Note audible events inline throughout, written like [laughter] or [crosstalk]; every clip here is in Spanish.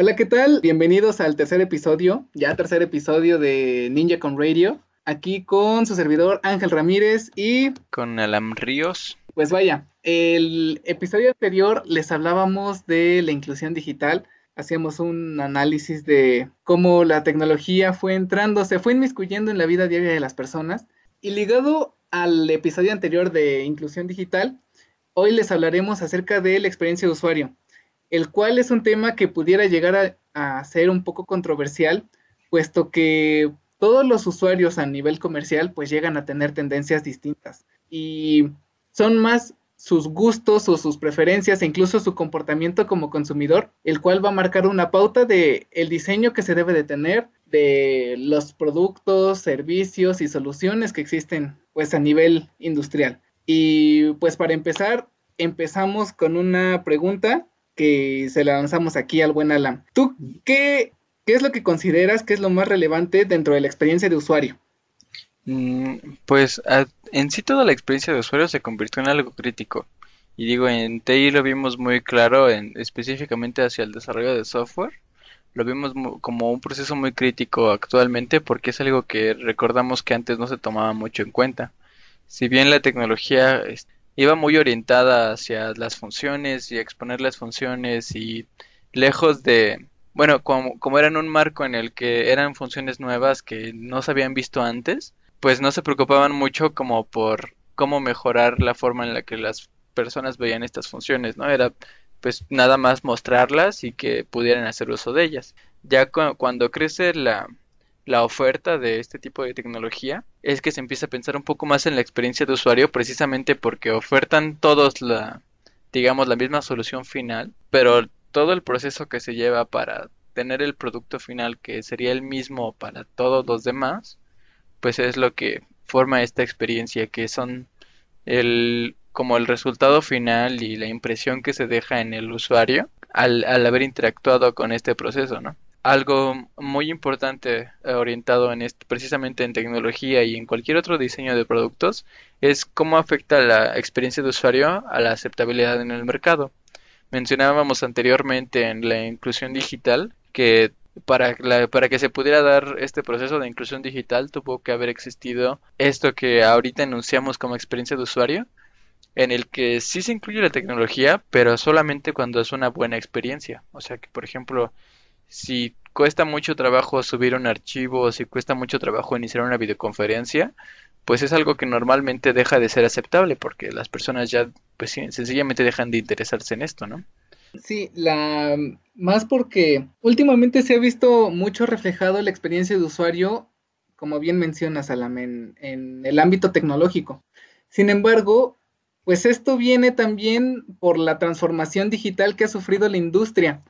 Hola, ¿qué tal? Bienvenidos al tercer episodio, ya tercer episodio de Ninja con Radio. Aquí con su servidor Ángel Ramírez y... Con Alam Ríos. Pues vaya, el episodio anterior les hablábamos de la inclusión digital. Hacíamos un análisis de cómo la tecnología fue entrando, se fue inmiscuyendo en la vida diaria de las personas. Y ligado al episodio anterior de inclusión digital, hoy les hablaremos acerca de la experiencia de usuario el cual es un tema que pudiera llegar a, ser un poco controversial, puesto que todos los usuarios a nivel comercial pues llegan a tener tendencias distintas y son más sus gustos o sus preferencias e incluso su comportamiento como consumidor, el cual va a marcar una pauta de el diseño que se debe de tener, de los productos, servicios y soluciones que existen pues a nivel industrial. Y pues para empezar, empezamos con una pregunta que se la lanzamos aquí al buen Alan. ¿Tú qué, qué es lo que consideras que es lo más relevante dentro de la experiencia de usuario? Mm, pues en sí toda la experiencia de usuario se convirtió en algo crítico. Y digo, en TI lo vimos muy claro, en, específicamente hacia el desarrollo de software. Lo vimos como un proceso muy crítico actualmente porque es algo que recordamos que antes no se tomaba mucho en cuenta. Si bien la tecnología iba muy orientada hacia las funciones y exponer las funciones y lejos de, bueno, como, como eran un marco en el que eran funciones nuevas que no se habían visto antes, pues no se preocupaban mucho como por cómo mejorar la forma en la que las personas veían estas funciones, ¿no? Era pues nada más mostrarlas y que pudieran hacer uso de ellas. Ya cuando crece la, la oferta de este tipo de tecnología es que se empieza a pensar un poco más en la experiencia de usuario precisamente porque ofertan todos la digamos la misma solución final pero todo el proceso que se lleva para tener el producto final que sería el mismo para todos los demás pues es lo que forma esta experiencia que son el como el resultado final y la impresión que se deja en el usuario al, al haber interactuado con este proceso, ¿no? Algo muy importante eh, orientado en precisamente en tecnología y en cualquier otro diseño de productos es cómo afecta la experiencia de usuario a la aceptabilidad en el mercado. Mencionábamos anteriormente en la inclusión digital que para, para que se pudiera dar este proceso de inclusión digital tuvo que haber existido esto que ahorita enunciamos como experiencia de usuario, en el que sí se incluye la tecnología, pero solamente cuando es una buena experiencia. O sea que, por ejemplo, si cuesta mucho trabajo subir un archivo si cuesta mucho trabajo iniciar una videoconferencia, pues es algo que normalmente deja de ser aceptable porque las personas ya pues sencillamente dejan de interesarse en esto, ¿no? Sí, la más porque últimamente se ha visto mucho reflejado la experiencia de usuario, como bien mencionas, Alam, en el ámbito tecnológico. Sin embargo, pues esto viene también por la transformación digital que ha sufrido la industria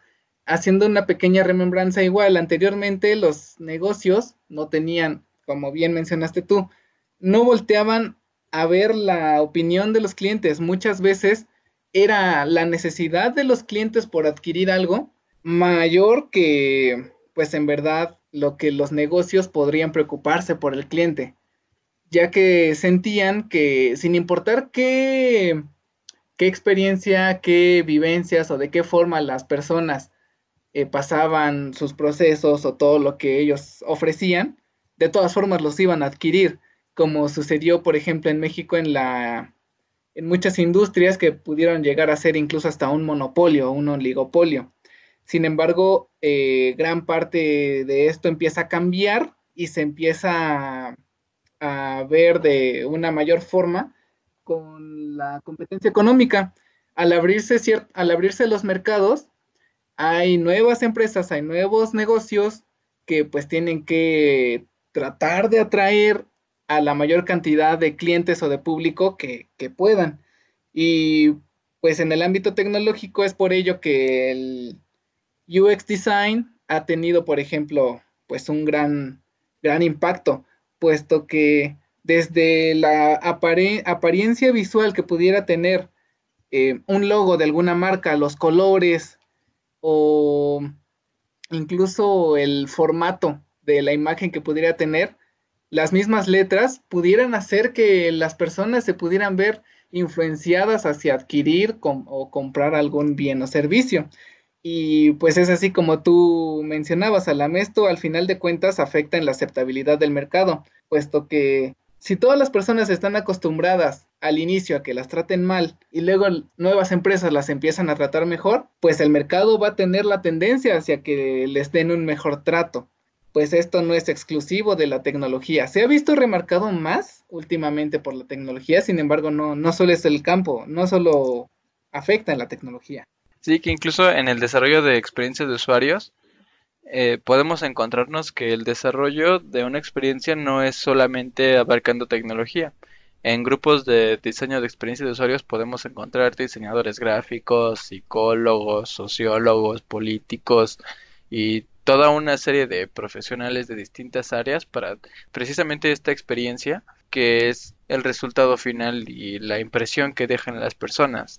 haciendo una pequeña remembranza igual, anteriormente los negocios no tenían, como bien mencionaste tú, no volteaban a ver la opinión de los clientes. Muchas veces era la necesidad de los clientes por adquirir algo mayor que, pues en verdad, lo que los negocios podrían preocuparse por el cliente, ya que sentían que sin importar qué, qué experiencia, qué vivencias o de qué forma las personas eh, pasaban sus procesos o todo lo que ellos ofrecían, de todas formas los iban a adquirir, como sucedió, por ejemplo, en México en la en muchas industrias que pudieron llegar a ser incluso hasta un monopolio, un oligopolio. Sin embargo, eh, gran parte de esto empieza a cambiar y se empieza a, a ver de una mayor forma con la competencia económica. Al abrirse, al abrirse los mercados, hay nuevas empresas, hay nuevos negocios que pues tienen que tratar de atraer a la mayor cantidad de clientes o de público que, puedan. Y pues en el ámbito tecnológico es por ello que el UX Design ha tenido, por ejemplo, pues un gran, gran impacto, puesto que desde la apariencia visual que pudiera tener eh, un logo de alguna marca, los colores, o incluso el formato de la imagen que pudiera tener, las mismas letras pudieran hacer que las personas se pudieran ver influenciadas hacia adquirir o comprar algún bien o servicio. Y pues es así como tú mencionabas, Alam, esto al final de cuentas afecta en la aceptabilidad del mercado, puesto que si todas las personas están acostumbradas al inicio a que las traten mal y luego nuevas empresas las empiezan a tratar mejor, pues el mercado va a tener la tendencia hacia que les den un mejor trato. Pues esto no es exclusivo de la tecnología. Se ha visto remarcado más últimamente por la tecnología, sin embargo, no, no solo es el campo, no solo afecta en la tecnología. Sí, que incluso en el desarrollo de experiencias de usuarios, eh, podemos encontrarnos que el desarrollo de una experiencia no es solamente abarcando tecnología. En grupos de diseño de experiencias de usuarios podemos encontrar diseñadores gráficos, psicólogos, sociólogos, políticos y toda una serie de profesionales de distintas áreas para precisamente esta experiencia que es el resultado final y la impresión que dejan las personas,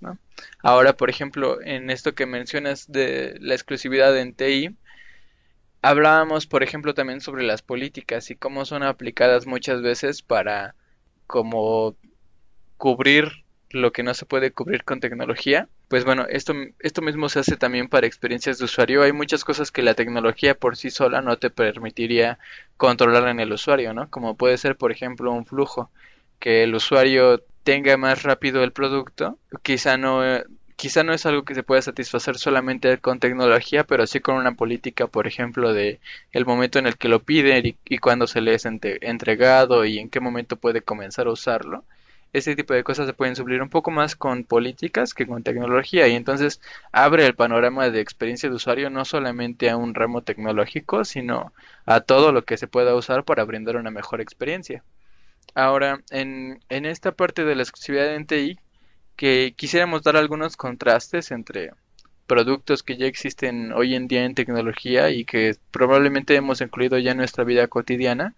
Ahora, por ejemplo, en esto que mencionas de la exclusividad en TI, Hablábamos, por ejemplo, también sobre las políticas y cómo son aplicadas muchas veces para como cubrir lo que no se puede cubrir con tecnología. Pues bueno, esto, esto mismo se hace también para experiencias de usuario. Hay muchas cosas que la tecnología por sí sola no te permitiría controlar en el usuario, ¿no? Como puede ser, por ejemplo, un flujo, que el usuario tenga más rápido el producto, quizá no quizá no es algo que se pueda satisfacer solamente con tecnología, pero sí con una política, por ejemplo, de el momento en el que lo piden y, y cuándo se le es entregado y en qué momento puede comenzar a usarlo. Ese tipo de cosas se pueden suplir un poco más con políticas que con tecnología y entonces abre el panorama de experiencia de usuario no solamente a un ramo tecnológico, sino a todo lo que se pueda usar para brindar una mejor experiencia. Ahora, en, en esta parte de la exclusividad en TI, que quisiéramos dar algunos contrastes entre productos que ya existen hoy en día en tecnología y que probablemente hemos incluido ya en nuestra vida cotidiana,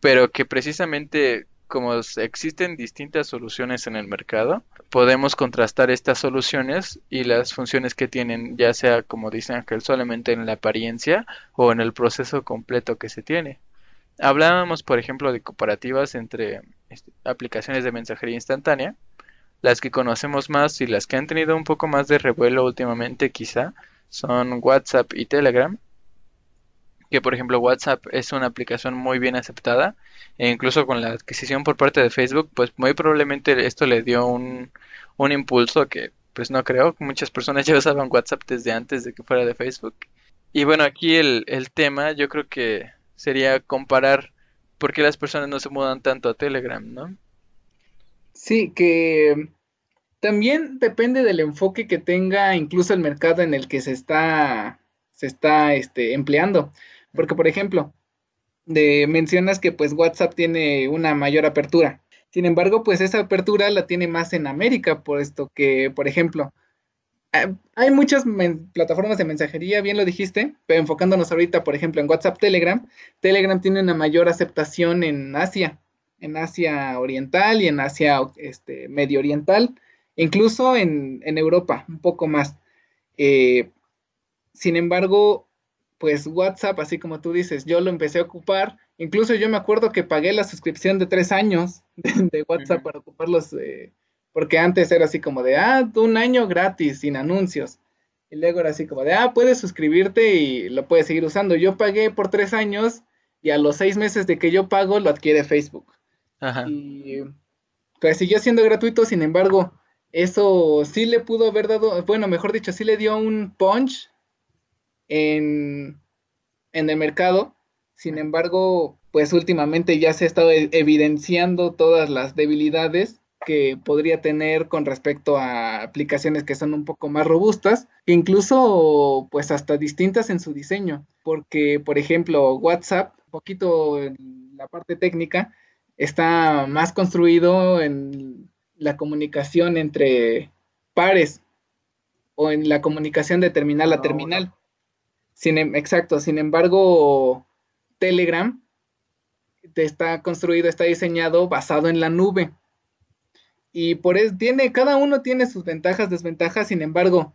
pero que precisamente como existen distintas soluciones en el mercado, podemos contrastar estas soluciones y las funciones que tienen, ya sea como dice Ángel, solamente en la apariencia o en el proceso completo que se tiene. Hablábamos, por ejemplo, de comparativas entre este, aplicaciones de mensajería instantánea, las que conocemos más y las que han tenido un poco más de revuelo últimamente quizá son WhatsApp y Telegram. Que por ejemplo WhatsApp es una aplicación muy bien aceptada e incluso con la adquisición por parte de Facebook pues muy probablemente esto le dio un, un impulso que pues no creo, muchas personas [laughs] ya usaban WhatsApp desde antes de que fuera de Facebook. Y bueno, aquí el, el tema yo creo que sería comparar por qué las personas no se mudan tanto a Telegram, ¿no? Sí, que también depende del enfoque que tenga incluso el mercado en el que se está, se está este, empleando. Porque, por ejemplo, mencionas que pues WhatsApp tiene una mayor apertura. Sin embargo, pues esa apertura la tiene más en América, puesto que, por ejemplo, hay muchas plataformas de mensajería, bien lo dijiste, pero enfocándonos ahorita, por ejemplo, en WhatsApp, Telegram, Telegram tiene una mayor aceptación en Asia en Asia Oriental y en Asia este, Medio Oriental, incluso en, Europa, un poco más. Eh, sin embargo, pues WhatsApp, así como tú dices, yo lo empecé a ocupar. Incluso yo me acuerdo que pagué la suscripción de tres años [laughs] de, WhatsApp para ocuparlos, eh, porque antes era así como de, ah, un año gratis, sin anuncios. Y luego era así como de, ah, puedes suscribirte y lo puedes seguir usando. Yo pagué por tres años y a los seis meses de que yo pago lo adquiere Facebook. Y pues siguió siendo gratuito, sin embargo, eso sí le pudo haber dado, bueno, mejor dicho, sí le dio un punch en, en el mercado. Sin embargo, pues últimamente ya se ha estado e-, evidenciando todas las debilidades que podría tener con respecto a aplicaciones que son un poco más robustas, incluso pues hasta distintas en su diseño, porque por ejemplo WhatsApp, un poquito en la parte técnica, está más construido en la comunicación entre pares o en la comunicación de terminal a terminal. Sin, em, exacto, sin embargo, Telegram está construido, está diseñado basado en la nube. Y por eso tiene, cada uno tiene sus ventajas, desventajas, sin embargo,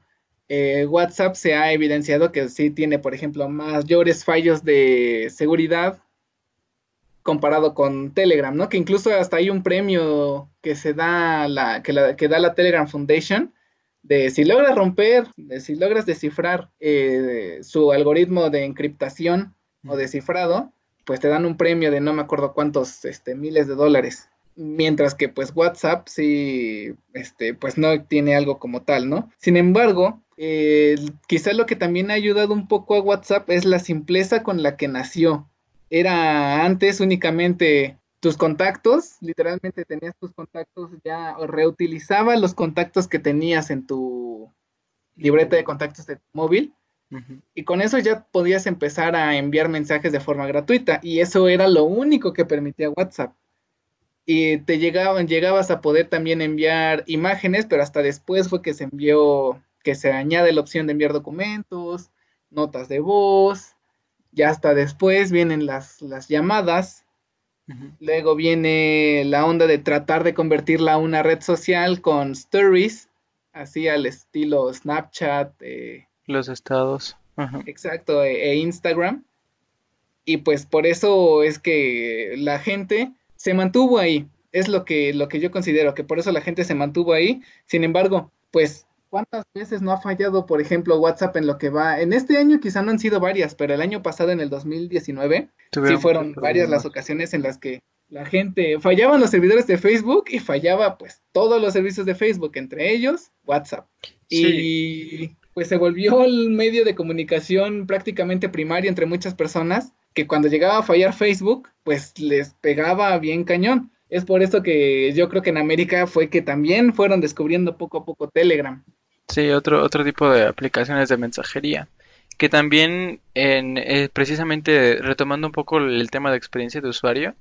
eh, WhatsApp se ha evidenciado que sí tiene, por ejemplo, mayores fallos de seguridad comparado con Telegram, ¿no? Que incluso hasta hay un premio que se da la que, la, que da la Telegram Foundation de si logras romper, de si logras descifrar eh, su algoritmo de encriptación o descifrado, pues te dan un premio de no me acuerdo cuántos este, miles de dólares. Mientras que pues WhatsApp sí, este, pues no tiene algo como tal, ¿no? Sin embargo, eh, quizás lo que también ha ayudado un poco a WhatsApp es la simpleza con la que nació. Era antes únicamente tus contactos, literalmente tenías tus contactos ya, o reutilizaba los contactos que tenías en tu libreta de contactos de tu móvil. Y con eso ya podías empezar a enviar mensajes de forma gratuita. Y eso era lo único que permitía WhatsApp. Y te llegaban, llegabas a poder también enviar imágenes, pero hasta después fue que se envió, que se añade la opción de enviar documentos, notas de voz. Ya hasta después vienen las, las llamadas Luego viene la onda de tratar de convertirla a una red social con stories, así al estilo Snapchat. Eh, Los estados. Exacto, e, e, Instagram. Y pues por eso es que la gente se mantuvo ahí. Es lo que, lo que yo considero, que por eso la gente se mantuvo ahí. Sin embargo, pues ¿Cuántas veces no ha fallado, por ejemplo, WhatsApp en lo que va? En este año quizá no han sido varias, pero el año pasado, en el 2019, sí fueron varias las ocasiones en las que la gente fallaban los servidores de Facebook y fallaba pues todos los servicios de Facebook, entre ellos WhatsApp. Y pues se volvió el medio de comunicación prácticamente primario entre muchas personas que cuando llegaba a fallar Facebook, pues les pegaba bien cañón. Es por eso que yo creo que en América fue que también fueron descubriendo poco a poco Telegram. Sí, otro, otro tipo de aplicaciones de mensajería. Que también, en, eh, precisamente retomando un poco el tema de experiencia de usuario,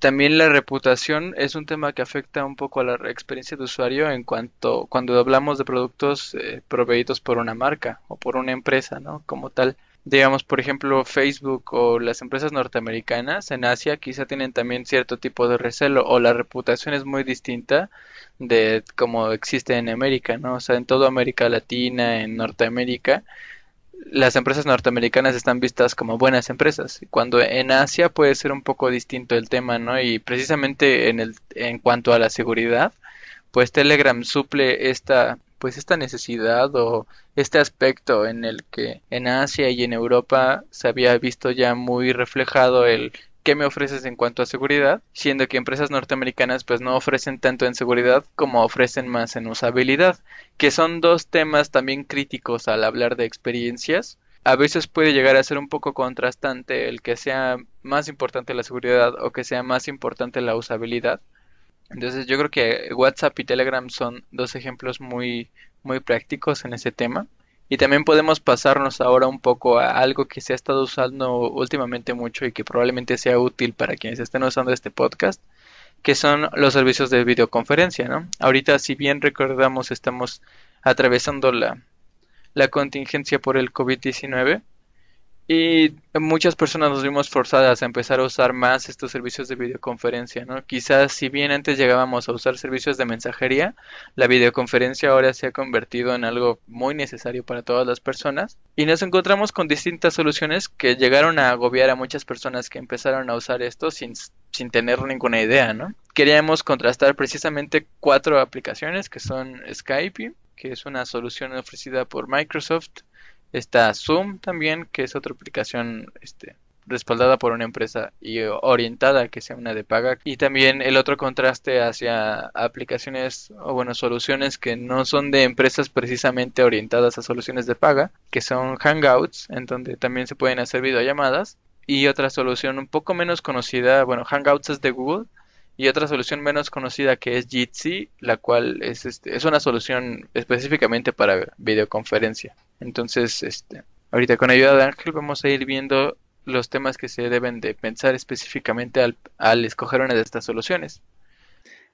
también la reputación es un tema que afecta un poco a la experiencia de usuario en cuanto cuando hablamos de productos eh, proveídos por una marca o por una empresa, ¿no? Como tal digamos, por ejemplo, Facebook o las empresas norteamericanas en Asia quizá tienen también cierto tipo de recelo o la reputación es muy distinta de como existe en América, ¿no? O sea, en toda América Latina, en Norteamérica, las empresas norteamericanas están vistas como buenas empresas, cuando en Asia puede ser un poco distinto el tema, ¿no? Y precisamente en el en cuanto a la seguridad, pues Telegram suple esta pues esta necesidad o este aspecto en el que en Asia y en Europa se había visto ya muy reflejado el qué me ofreces en cuanto a seguridad, siendo que empresas norteamericanas pues no ofrecen tanto en seguridad como ofrecen más en usabilidad, que son dos temas también críticos al hablar de experiencias. A veces puede llegar a ser un poco contrastante el que sea más importante la seguridad o que sea más importante la usabilidad. Entonces yo creo que WhatsApp y Telegram son dos ejemplos muy, muy prácticos en ese tema. Y también podemos pasarnos ahora un poco a algo que se ha estado usando últimamente mucho y que probablemente sea útil para quienes estén usando este podcast, que son los servicios de videoconferencia, ¿no? Ahorita, si bien recordamos, estamos atravesando la, la contingencia por el COVID-19 y muchas personas nos vimos forzadas a empezar a usar más estos servicios de videoconferencia, ¿no? Quizás si bien antes llegábamos a usar servicios de mensajería, la videoconferencia ahora se ha convertido en algo muy necesario para todas las personas y nos encontramos con distintas soluciones que llegaron a agobiar a muchas personas que empezaron a usar esto sin, sin tener ninguna idea, ¿no? Queríamos contrastar precisamente cuatro aplicaciones que son Skype, que es una solución ofrecida por Microsoft, Está Zoom también, que es otra aplicación este, respaldada por una empresa y orientada a que sea una de paga. Y también el otro contraste hacia aplicaciones o bueno, soluciones que no son de empresas precisamente orientadas a soluciones de paga, que son Hangouts, en donde también se pueden hacer videollamadas. Y otra solución un poco menos conocida, bueno, Hangouts es de Google, y otra solución menos conocida que es Jitsi, la cual es, este, es una solución específicamente para videoconferencia. Entonces, este, ahorita con ayuda de Ángel vamos a ir viendo los temas que se deben de pensar específicamente al, al escoger una de estas soluciones.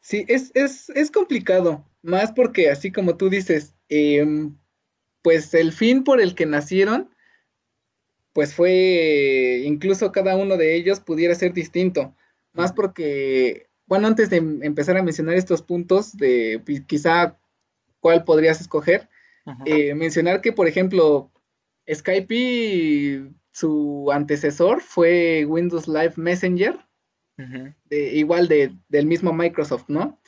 Sí, es, es, es complicado, más porque así como tú dices, em, pues el fin por el que nacieron, pues fue, incluso cada uno de ellos pudiera ser distinto, más porque bueno, antes de empezar a mencionar estos puntos de quizá cuál podrías escoger, eh, mencionar que, por ejemplo, Skype, su antecesor fue Windows Live Messenger, igual de, del mismo Microsoft, ¿no?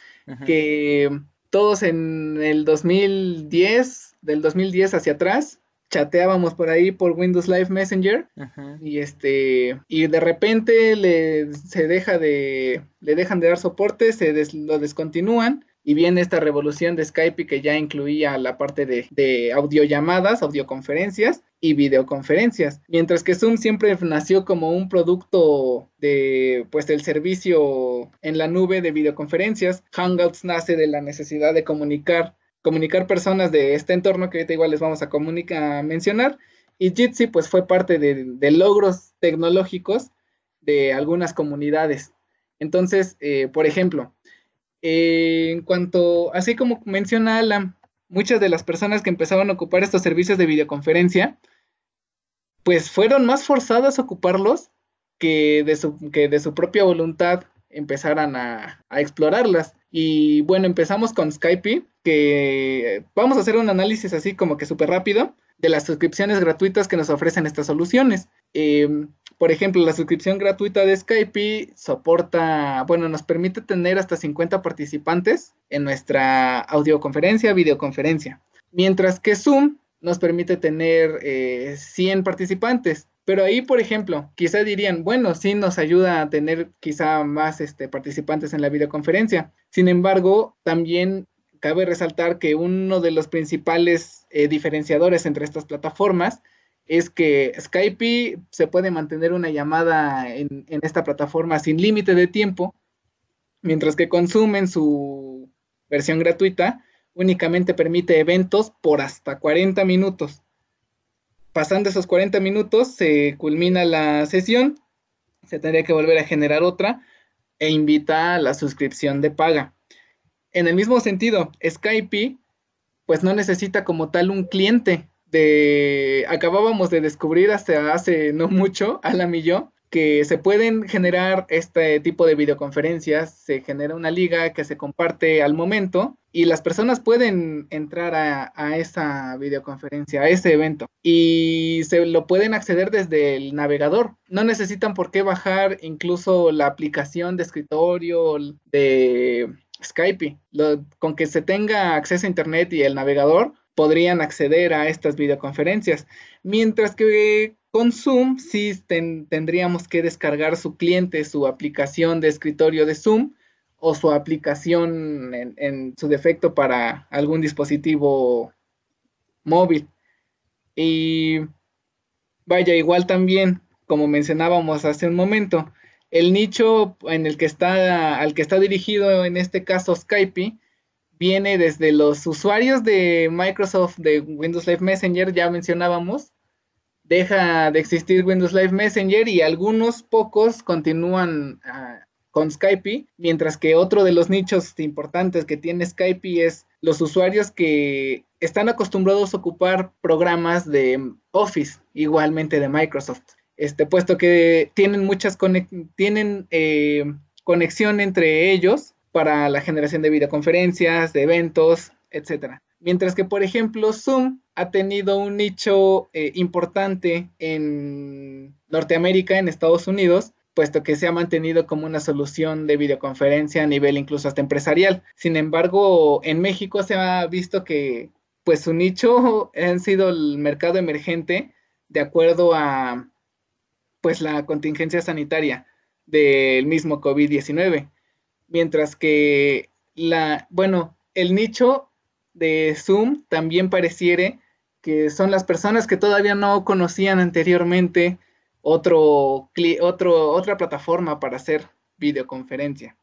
Que todos en el 2010, del 2010 hacia atrás, chateábamos por ahí por Windows Live Messenger y este y de repente le se deja de le dejan de dar soporte, se lo descontinúan y viene esta revolución de Skype que ya incluía la parte de, de audiollamadas, audioconferencias y videoconferencias, mientras que Zoom siempre nació como un producto de pues del servicio en la nube de videoconferencias. Hangouts nace de la necesidad de comunicar comunicar personas de este entorno que ahorita igual les vamos a, mencionar. Y Jitsi pues fue parte de, logros tecnológicos de algunas comunidades. Entonces, eh, por ejemplo, eh, en cuanto, así como menciona Alan, muchas de las personas que empezaban a ocupar estos servicios de videoconferencia, pues fueron más forzadas a ocuparlos que de su, que de su propia voluntad empezaran a, a, explorarlas. Y bueno, empezamos con Skype, que vamos a hacer un análisis así como que súper rápido de las suscripciones gratuitas que nos ofrecen estas soluciones. Em, por ejemplo, la suscripción gratuita de Skype soporta, bueno, nos permite tener hasta 50 participantes en nuestra audioconferencia, videoconferencia. Mientras que Zoom nos permite tener 100 eh, participantes. Pero ahí, por ejemplo, quizá dirían, bueno, sí nos ayuda a tener quizá más este, participantes en la videoconferencia. Sin embargo, también cabe resaltar que uno de los principales eh, diferenciadores entre estas plataformas es que Skype se puede mantener una llamada en, esta plataforma sin límite de tiempo, mientras que consumen su versión gratuita únicamente permite eventos por hasta 40 minutos. Pasando esos 40 minutos se culmina la sesión, se tendría que volver a generar otra e invita a la suscripción de paga. En el mismo sentido, Skype pues no necesita como tal un cliente acabábamos de descubrir hasta hace no mucho, Alam y yo, que se pueden generar este tipo de videoconferencias, se genera una liga que se comparte al momento y las personas pueden entrar a, esa videoconferencia, a ese evento y se lo pueden acceder desde el navegador. No necesitan por qué bajar incluso la aplicación de escritorio de Skype. con que se tenga acceso a Internet y el navegador, podrían acceder a estas videoconferencias. Mientras que con Zoom sí tendríamos que descargar su cliente, su aplicación de escritorio de Zoom o su aplicación en, su defecto para algún dispositivo móvil. Y vaya, igual también, como mencionábamos hace un momento, el nicho en el que está, al que está dirigido en este caso Skype, viene desde los usuarios de Microsoft de Windows Live Messenger, ya mencionábamos, deja de existir Windows Live Messenger y algunos pocos continúan ah, con Skype, mientras que otro de los nichos importantes que tiene Skype es los usuarios que están acostumbrados a ocupar programas de Office, igualmente de Microsoft. Este, puesto que tienen muchas tienen eh, conexión entre ellos para la generación de videoconferencias, de eventos, etc. Mientras que, por ejemplo, Zoom ha tenido un nicho eh, importante en Norteamérica, en Estados Unidos, puesto que se ha mantenido como una solución de videoconferencia a nivel incluso hasta empresarial. Sin embargo, en México se ha visto que pues su nicho [laughs] ha sido el mercado emergente de acuerdo a pues la contingencia sanitaria del mismo COVID-19 mientras que la, bueno, el nicho de Zoom también pareciere que son las personas que todavía no conocían anteriormente otro, otro, otra plataforma para hacer videoconferencia.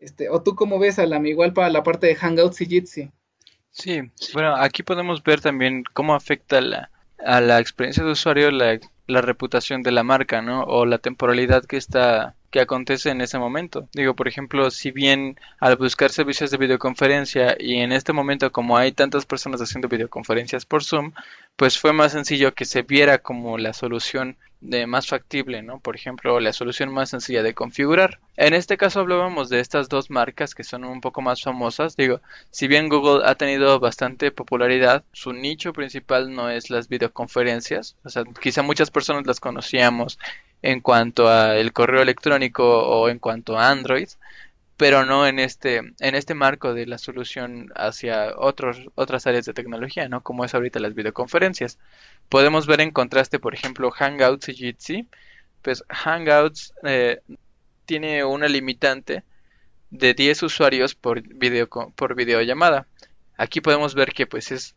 Este, o tú cómo ves, Alam, igual para la parte de Hangouts y Jitsi. Sí, bueno, aquí podemos ver también cómo afecta la, a la experiencia de usuario la, la reputación de la marca, ¿no? O la temporalidad que está que acontece en ese momento. Digo, por ejemplo, si bien al buscar servicios de videoconferencia y en este momento como hay tantas personas haciendo videoconferencias por Zoom, pues fue más sencillo que se viera como la solución de más factible, ¿no? Por ejemplo, la solución más sencilla de configurar. En este caso hablábamos de estas dos marcas que son un poco más famosas. Digo, si bien Google ha tenido bastante popularidad, su nicho principal no es las videoconferencias. O sea, quizá muchas personas las conocíamos en cuanto a el correo electrónico o en cuanto a Android, pero no en este, en este marco de la solución hacia otros, otras áreas de tecnología, ¿no? Como es ahorita las videoconferencias. Podemos ver en contraste, por ejemplo, Hangouts y Jitsi. Pues Hangouts eh, tiene una limitante de 10 usuarios por, video, por videollamada. Aquí podemos ver que pues es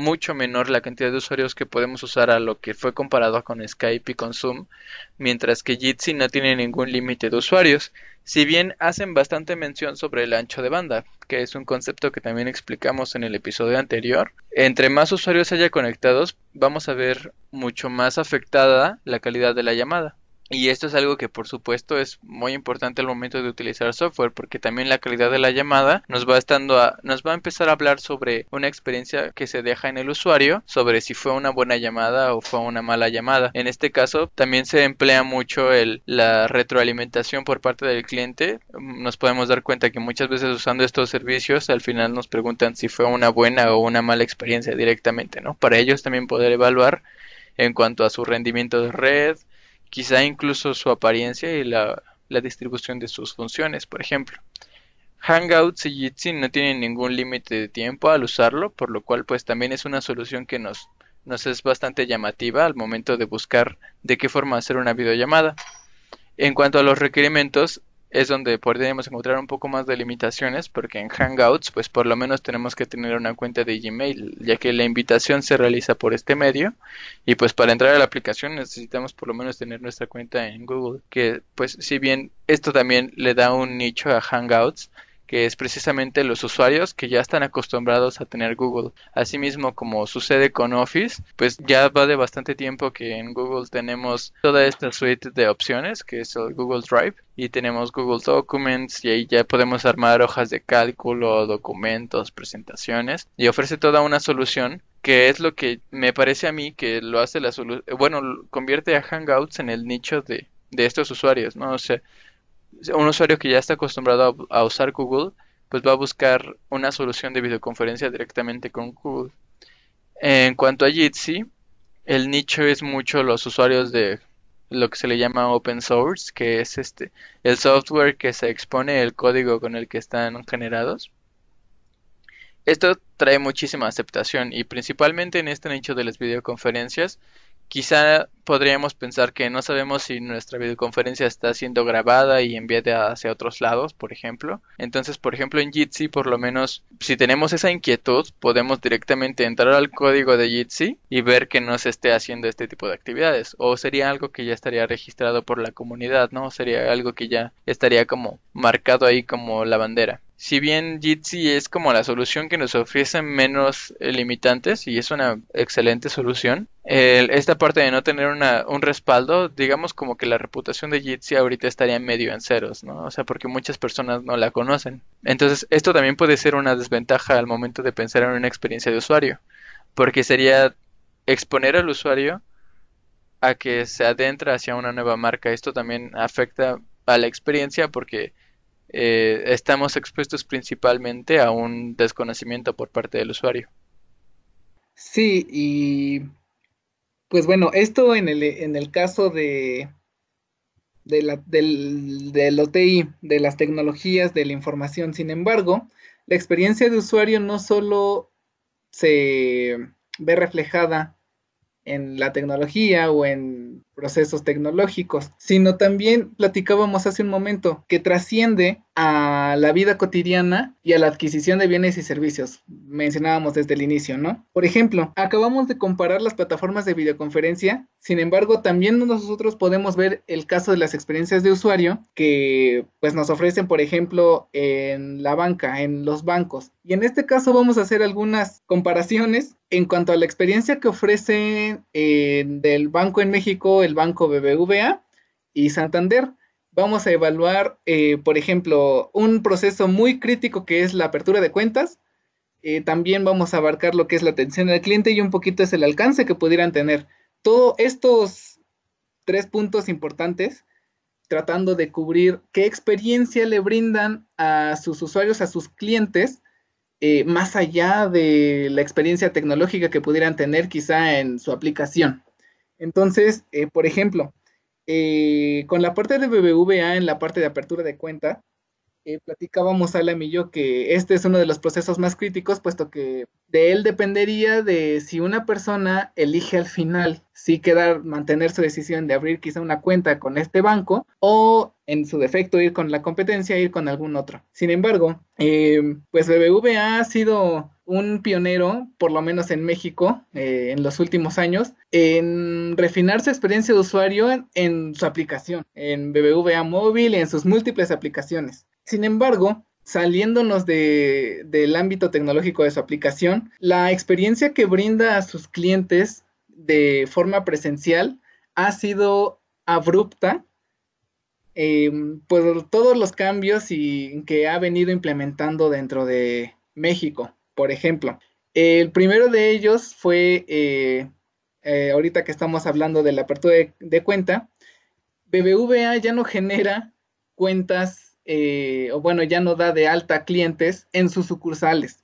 mucho menor la cantidad de usuarios que podemos usar a lo que fue comparado con Skype y con Zoom, mientras que Jitsi no tiene ningún límite de usuarios, si bien hacen bastante mención sobre el ancho de banda, que es un concepto que también explicamos en el episodio anterior. Entre más usuarios haya conectados, vamos a ver mucho más afectada la calidad de la llamada. Y esto es algo que por supuesto es muy importante al momento de utilizar software porque también la calidad de la llamada nos va estando a, nos va a empezar a hablar sobre una experiencia que se deja en el usuario sobre si fue una buena llamada o fue una mala llamada. En este caso también se emplea mucho el, la retroalimentación por parte del cliente. Nos podemos dar cuenta que muchas veces usando estos servicios al final nos preguntan si fue una buena o una mala experiencia directamente, ¿no? Para ellos también poder evaluar en cuanto a su rendimiento de red, quizá incluso su apariencia y la, distribución de sus funciones, por ejemplo. Hangouts y Jitsi no tienen ningún límite de tiempo al usarlo, por lo cual pues también es una solución que nos, nos es bastante llamativa al momento de buscar de qué forma hacer una videollamada. En cuanto a los requerimientos, es donde podríamos encontrar un poco más de limitaciones porque en Hangouts pues por lo menos tenemos que tener una cuenta de Gmail ya que la invitación se realiza por este medio y pues para entrar a la aplicación necesitamos por lo menos tener nuestra cuenta en Google que pues si bien esto también le da un nicho a Hangouts que es precisamente los usuarios que ya están acostumbrados a tener Google. Asimismo, como sucede con Office, pues ya va de bastante tiempo que en Google tenemos toda esta suite de opciones, que es el Google Drive, y tenemos Google Documents, y ahí ya podemos armar hojas de cálculo, documentos, presentaciones, y ofrece toda una solución que es lo que me parece a mí que lo hace la solución, bueno, convierte a Hangouts en el nicho de, de estos usuarios, ¿no? O sea, un usuario que ya está acostumbrado a, usar Google, pues va a buscar una solución de videoconferencia directamente con Google. En cuanto a Jitsi, el nicho es mucho los usuarios de lo que se le llama open source, que es este el software que se expone el código con el que están generados. Esto trae muchísima aceptación y principalmente en este nicho de las videoconferencias Quizá podríamos pensar que no sabemos si nuestra videoconferencia está siendo grabada y enviada hacia otros lados, por ejemplo. Entonces, por ejemplo, en Jitsi, por lo menos, si tenemos esa inquietud, podemos directamente entrar al código de Jitsi y ver que no se esté haciendo este tipo de actividades. O sería algo que ya estaría registrado por la comunidad, ¿no? Sería algo que ya estaría como marcado ahí como la bandera si bien Jitsi es como la solución que nos ofrece menos eh, limitantes y es una excelente solución, esta parte de no tener una, un respaldo, digamos como que la reputación de Jitsi ahorita estaría medio en ceros, ¿no? O sea, porque muchas personas no la conocen. Entonces, esto también puede ser una desventaja al momento de pensar en una experiencia de usuario, porque sería exponer al usuario a que se adentra hacia una nueva marca. Esto también afecta a la experiencia porque eh, estamos expuestos principalmente a un desconocimiento por parte del usuario. Sí, y pues bueno, esto en el, en el caso de, de la, del, OTI, de las tecnologías de la información, sin embargo, la experiencia de usuario no solo se ve reflejada en la tecnología o en procesos tecnológicos, sino también platicábamos hace un momento que trasciende a la vida cotidiana y a la adquisición de bienes y servicios. Mencionábamos desde el inicio, ¿no? Por ejemplo, acabamos de comparar las plataformas de videoconferencia, sin embargo, también nosotros podemos ver el caso de las experiencias de usuario que pues nos ofrecen, por ejemplo, en la banca, en los bancos. Y en este caso vamos a hacer algunas comparaciones en cuanto a la experiencia que ofrece eh, del banco en México, el banco BBVA y Santander. Vamos a evaluar, eh, por ejemplo, un proceso muy crítico que es la apertura de cuentas. Eh, también vamos a abarcar lo que es la atención al cliente y un poquito es el alcance que pudieran tener. Todos estos tres puntos importantes tratando de cubrir qué experiencia le brindan a sus usuarios, a sus clientes, eh, más allá de la experiencia tecnológica que pudieran tener quizá en su aplicación. Entonces, eh, por ejemplo, eh, con la parte de BBVA en la parte de apertura de cuenta, eh, platicábamos Alam y yo que este es uno de los procesos más críticos, puesto que de él dependería de si una persona elige al final si quedar, mantener su decisión de abrir quizá una cuenta con este banco o en su defecto ir con la competencia, ir con algún otro. Sin embargo, eh, pues BBVA ha sido un pionero, por lo menos en México, eh, en los últimos años, en refinar su experiencia de usuario en, su aplicación, en BBVA Móvil en sus múltiples aplicaciones. Sin embargo, saliéndonos del ámbito tecnológico de su aplicación, la experiencia que brinda a sus clientes de forma presencial ha sido abrupta em, por todos los cambios y, que ha venido implementando dentro de México. Por ejemplo, el primero de ellos fue, eh, eh, ahorita que estamos hablando de la apertura de, cuenta, BBVA ya no genera cuentas, eh, o bueno, ya no da de alta clientes en sus sucursales.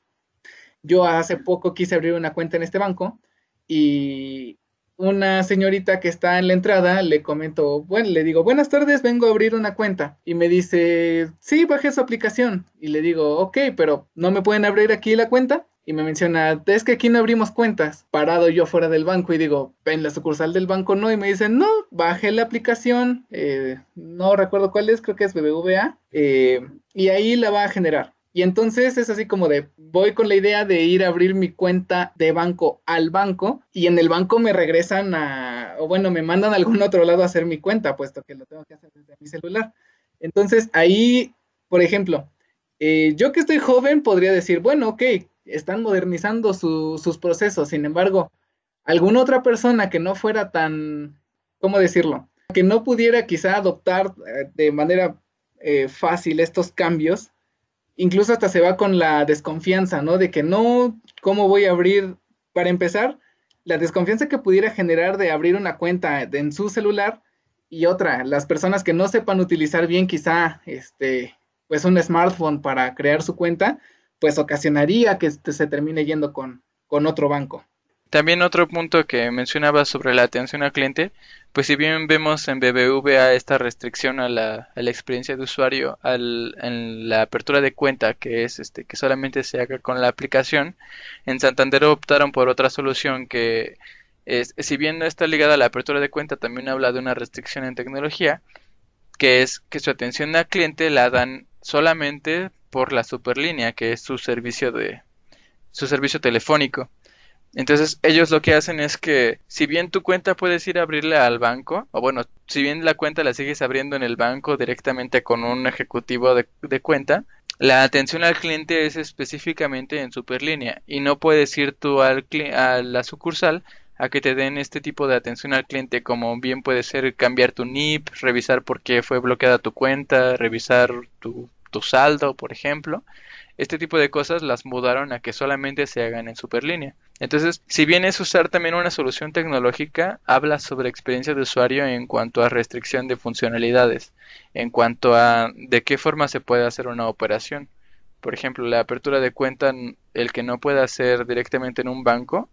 Yo hace poco quise abrir una cuenta en este banco y una señorita que está en la entrada le comento, bueno, le digo, buenas tardes, vengo a abrir una cuenta. Y me dice, sí, bajé su aplicación. Y le digo, ok, pero ¿no me pueden abrir aquí la cuenta? Y me menciona, es que aquí no abrimos cuentas. Parado yo fuera del banco y digo, en la sucursal del banco no. Y me dicen, no, bajé la aplicación, eh, no recuerdo cuál es, creo que es BBVA. Eh, y ahí la va a generar. Y entonces es así como de, voy con la idea de ir a abrir mi cuenta de banco al banco y en el banco me regresan a, o bueno, me mandan a algún otro lado a hacer mi cuenta, puesto que lo tengo que hacer desde mi celular. Entonces ahí, por ejemplo, eh, yo que estoy joven podría decir, bueno, ok, están modernizando sus procesos, sin embargo, alguna otra persona que no fuera tan, ¿cómo decirlo? Que no pudiera quizá adoptar eh, de manera eh, fácil estos cambios, incluso hasta se va con la desconfianza, ¿no? De que no, ¿cómo voy a abrir? Para empezar, la desconfianza que pudiera generar de abrir una cuenta en su celular y otra, las personas que no sepan utilizar bien quizá este, pues un smartphone para crear su cuenta, pues ocasionaría que se termine yendo con, con otro banco. También otro punto que mencionaba sobre la atención al cliente, pues si bien vemos en BBVA esta restricción a la, experiencia de usuario al, en la apertura de cuenta, que es este que solamente se haga con la aplicación, en Santander optaron por otra solución que es, si bien no está ligada a la apertura de cuenta, también habla de una restricción en tecnología, que es que su atención al cliente la dan solamente por la superlínea, que es su servicio de su servicio telefónico. Entonces ellos lo que hacen es que si bien tu cuenta puedes ir a abrirla al banco, o bueno, si bien la cuenta la sigues abriendo en el banco directamente con un ejecutivo de, cuenta, la atención al cliente es específicamente en Superlínea y no puedes ir tú al, a la sucursal a que te den este tipo de atención al cliente como bien puede ser cambiar tu NIP, revisar por qué fue bloqueada tu cuenta, revisar tu, tu saldo, por ejemplo. Este tipo de cosas las mudaron a que solamente se hagan en Superlínea. Entonces, si bien es usar también una solución tecnológica, habla sobre experiencia de usuario en cuanto a restricción de funcionalidades, en cuanto a de qué forma se puede hacer una operación. Por ejemplo, la apertura de cuenta, el que no pueda hacer directamente en un banco,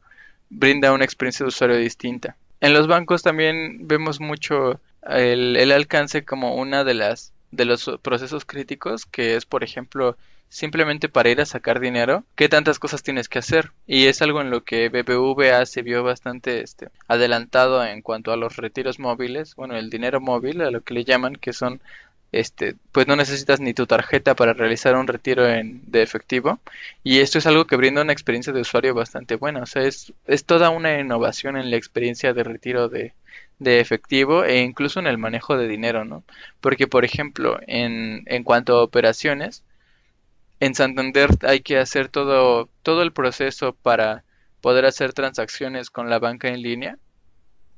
brinda una experiencia de usuario distinta. En los bancos también vemos mucho el, el alcance como una de las de los procesos críticos, que es, por ejemplo, simplemente para ir a sacar dinero, ¿qué tantas cosas tienes que hacer? Y es algo en lo que BBVA se vio bastante este, adelantado en cuanto a los retiros móviles, bueno, el dinero móvil, a lo que le llaman, que son este, pues no necesitas ni tu tarjeta para realizar un retiro en, de efectivo. Y esto es algo que brinda una experiencia de usuario bastante buena. O sea, es, es toda una innovación en la experiencia de retiro de, de efectivo e incluso en el manejo de dinero, ¿no? Porque, por ejemplo, en, en cuanto a operaciones, en Santander hay que hacer todo, todo el proceso para poder hacer transacciones con la banca en línea.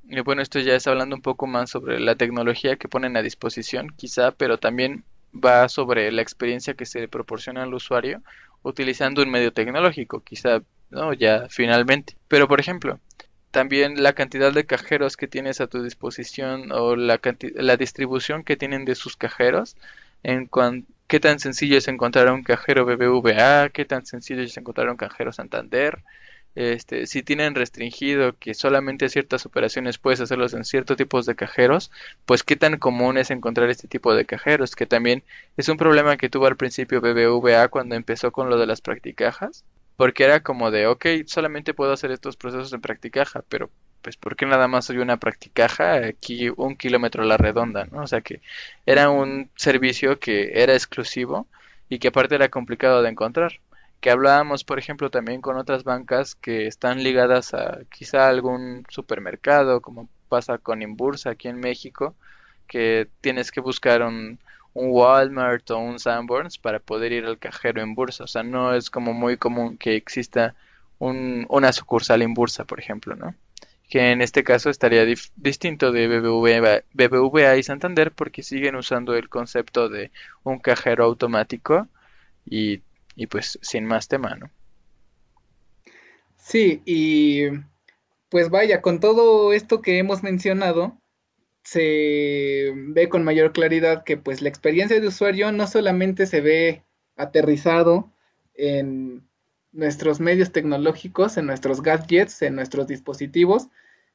Y bueno, esto ya es hablando un poco más sobre la tecnología que ponen a disposición, quizá, pero también va sobre la experiencia que se proporciona al usuario utilizando un medio tecnológico, quizá, no, ya finalmente. Pero por ejemplo, también la cantidad de cajeros que tienes a tu disposición o la, la distribución que tienen de sus cajeros en cuanto qué tan sencillo es encontrar un cajero BBVA, qué tan sencillo es encontrar un cajero Santander, este, si tienen restringido que solamente ciertas operaciones puedes hacerlos en ciertos tipos de cajeros, pues qué tan común es encontrar este tipo de cajeros, que también es un problema que tuvo al principio BBVA cuando empezó con lo de las practicajas, porque era como de, ok, solamente puedo hacer estos procesos en practicaja, pero pues ¿por qué nada más soy una practicaja aquí un kilómetro a la redonda, ¿no? O sea que era un servicio que era exclusivo y que aparte era complicado de encontrar que hablábamos, por ejemplo, también con otras bancas que están ligadas a quizá algún supermercado, como pasa con Inbursa aquí en México, que tienes que buscar un, un Walmart o un Sanborns para poder ir al cajero en bursa. O sea, no es como muy común que exista un, una sucursal en bursa, por ejemplo, ¿no? Que en este caso estaría distinto de BBVA, y Santander porque siguen usando el concepto de un cajero automático y y pues sin más tema, ¿no? Sí, y pues vaya, con todo esto que hemos mencionado, se ve con mayor claridad que pues la experiencia de usuario no solamente se ve aterrizado en nuestros medios tecnológicos, en nuestros gadgets, en nuestros dispositivos,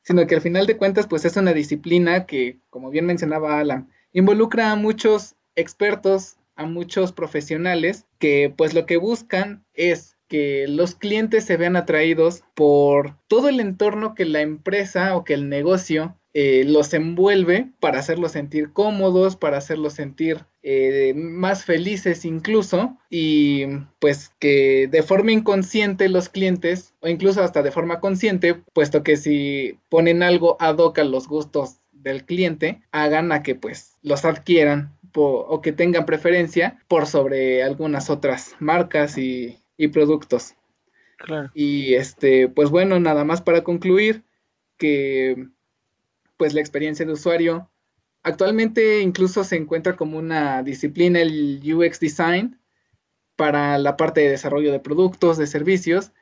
sino que al final de cuentas pues es una disciplina que, como bien mencionaba Alan, involucra a muchos expertos a muchos profesionales que pues lo que buscan es que los clientes se vean atraídos por todo el entorno que la empresa o que el negocio eh, los envuelve para hacerlos sentir cómodos, para hacerlos sentir eh, más felices incluso y pues que de forma inconsciente los clientes o incluso hasta de forma consciente, puesto que si ponen algo ad hoc a los gustos del cliente, hagan a que pues los adquieran o que tengan preferencia por sobre algunas otras marcas y, productos. Y este, pues bueno, nada más para concluir que pues la experiencia de usuario. Actualmente incluso se encuentra como una disciplina el UX design para la parte de desarrollo de productos, de servicios,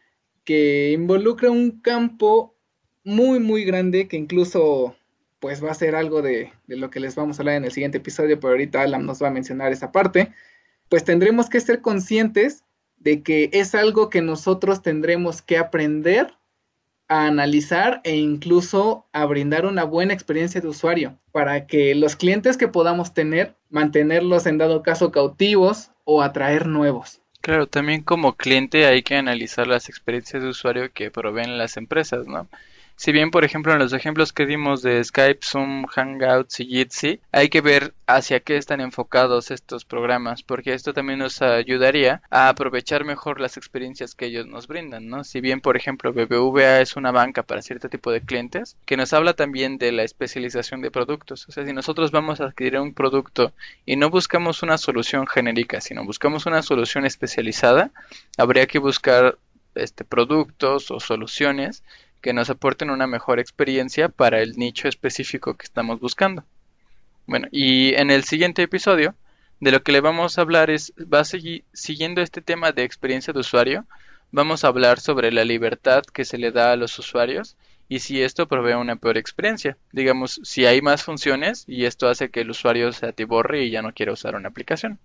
que involucra un campo muy muy grande que incluso pues va a ser algo de, lo que les vamos a hablar en el siguiente episodio, pero ahorita Alan nos va a mencionar esa parte, pues tendremos que ser conscientes de que es algo que nosotros tendremos que aprender a analizar e incluso a brindar una buena experiencia de usuario para que los clientes que podamos tener, mantenerlos en dado caso cautivos o atraer nuevos. Claro, también como cliente hay que analizar las experiencias de usuario que proveen las empresas, ¿no? Si bien, por ejemplo, en los ejemplos que dimos de Skype, Zoom, Hangouts y Jitsi, hay que ver hacia qué están enfocados estos programas, porque esto también nos ayudaría a aprovechar mejor las experiencias que ellos nos brindan, ¿no? Si bien, por ejemplo, BBVA es una banca para cierto tipo de clientes, que nos habla también de la especialización de productos. O sea, si nosotros vamos a adquirir un producto y no buscamos una solución genérica, sino buscamos una solución especializada, habría que buscar este, productos o soluciones que nos aporten una mejor experiencia para el nicho específico que estamos buscando. Bueno, y en el siguiente episodio, de lo que le vamos a hablar es, va a seguir siguiendo este tema de experiencia de usuario, vamos a hablar sobre la libertad que se le da a los usuarios y si esto provee una peor experiencia. Digamos, si hay más funciones y esto hace que el usuario se atiborre y ya no quiera usar una aplicación.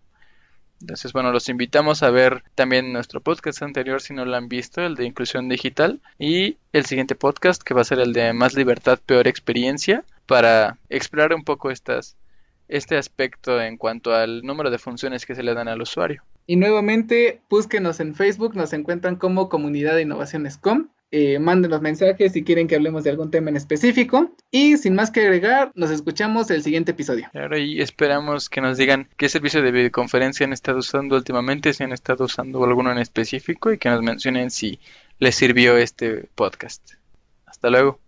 Entonces, bueno, los invitamos a ver también nuestro podcast anterior si no lo han visto, el de inclusión digital, y el siguiente podcast que va a ser el de más libertad, peor experiencia, para explorar un poco estas, este aspecto en cuanto al número de funciones que se le dan al usuario. Y nuevamente, búsquenos en Facebook, nos encuentran como Comunidad de Innovaciones.com eh, manden los mensajes si quieren que hablemos de algún tema en específico. Y sin más que agregar, nos escuchamos el siguiente episodio. Claro, y esperamos que nos digan qué servicio de videoconferencia han estado usando últimamente, si han estado usando alguno en específico y que nos mencionen si les sirvió este podcast. Hasta luego.